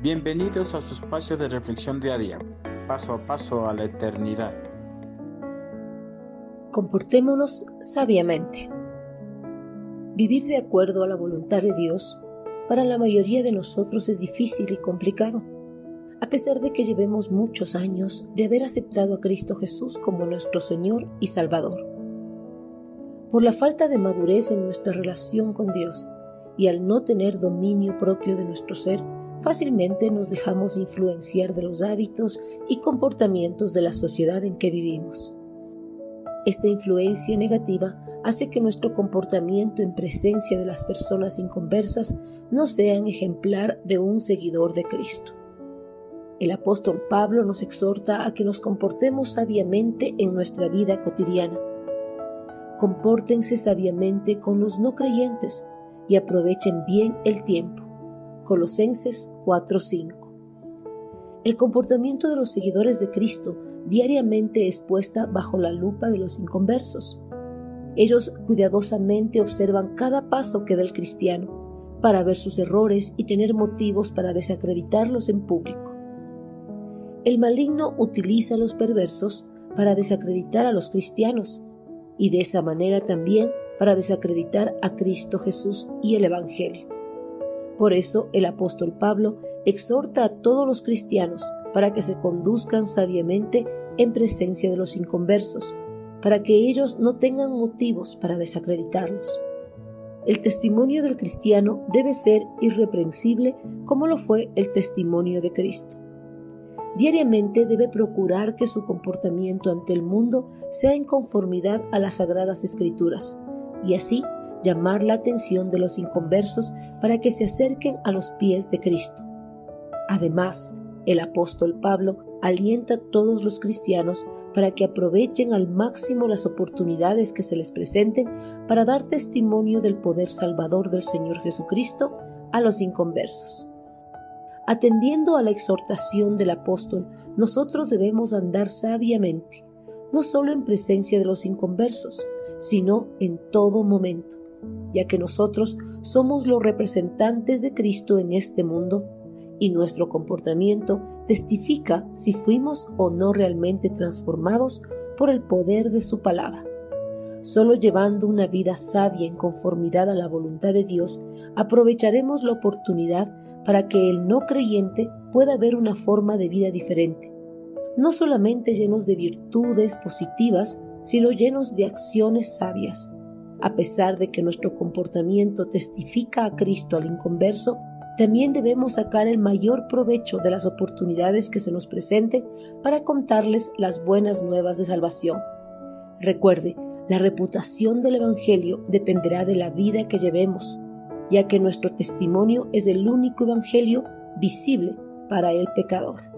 Bienvenidos a su espacio de reflexión diaria, paso a paso a la eternidad. Comportémonos sabiamente. Vivir de acuerdo a la voluntad de Dios para la mayoría de nosotros es difícil y complicado, a pesar de que llevemos muchos años de haber aceptado a Cristo Jesús como nuestro Señor y Salvador. Por la falta de madurez en nuestra relación con Dios y al no tener dominio propio de nuestro ser, fácilmente nos dejamos influenciar de los hábitos y comportamientos de la sociedad en que vivimos. Esta influencia negativa hace que nuestro comportamiento en presencia de las personas inconversas no sean ejemplar de un seguidor de Cristo. El apóstol Pablo nos exhorta a que nos comportemos sabiamente en nuestra vida cotidiana. Compórtense sabiamente con los no creyentes y aprovechen bien el tiempo Colosenses 4:5. El comportamiento de los seguidores de Cristo diariamente es puesta bajo la lupa de los inconversos. Ellos cuidadosamente observan cada paso que da el cristiano para ver sus errores y tener motivos para desacreditarlos en público. El maligno utiliza a los perversos para desacreditar a los cristianos y de esa manera también para desacreditar a Cristo Jesús y el Evangelio. Por eso el apóstol Pablo exhorta a todos los cristianos para que se conduzcan sabiamente en presencia de los inconversos, para que ellos no tengan motivos para desacreditarlos. El testimonio del cristiano debe ser irreprensible como lo fue el testimonio de Cristo. Diariamente debe procurar que su comportamiento ante el mundo sea en conformidad a las sagradas escrituras, y así llamar la atención de los inconversos para que se acerquen a los pies de Cristo. Además, el apóstol Pablo alienta a todos los cristianos para que aprovechen al máximo las oportunidades que se les presenten para dar testimonio del poder salvador del Señor Jesucristo a los inconversos. Atendiendo a la exhortación del apóstol, nosotros debemos andar sabiamente, no solo en presencia de los inconversos, sino en todo momento, ya que nosotros somos los representantes de Cristo en este mundo y nuestro comportamiento testifica si fuimos o no realmente transformados por el poder de su palabra. Solo llevando una vida sabia en conformidad a la voluntad de Dios, aprovecharemos la oportunidad para que el no creyente pueda ver una forma de vida diferente, no solamente llenos de virtudes positivas, sino llenos de acciones sabias a pesar de que nuestro comportamiento testifica a Cristo al inconverso, también debemos sacar el mayor provecho de las oportunidades que se nos presenten para contarles las buenas nuevas de salvación. Recuerde, la reputación del Evangelio dependerá de la vida que llevemos, ya que nuestro testimonio es el único Evangelio visible para el pecador.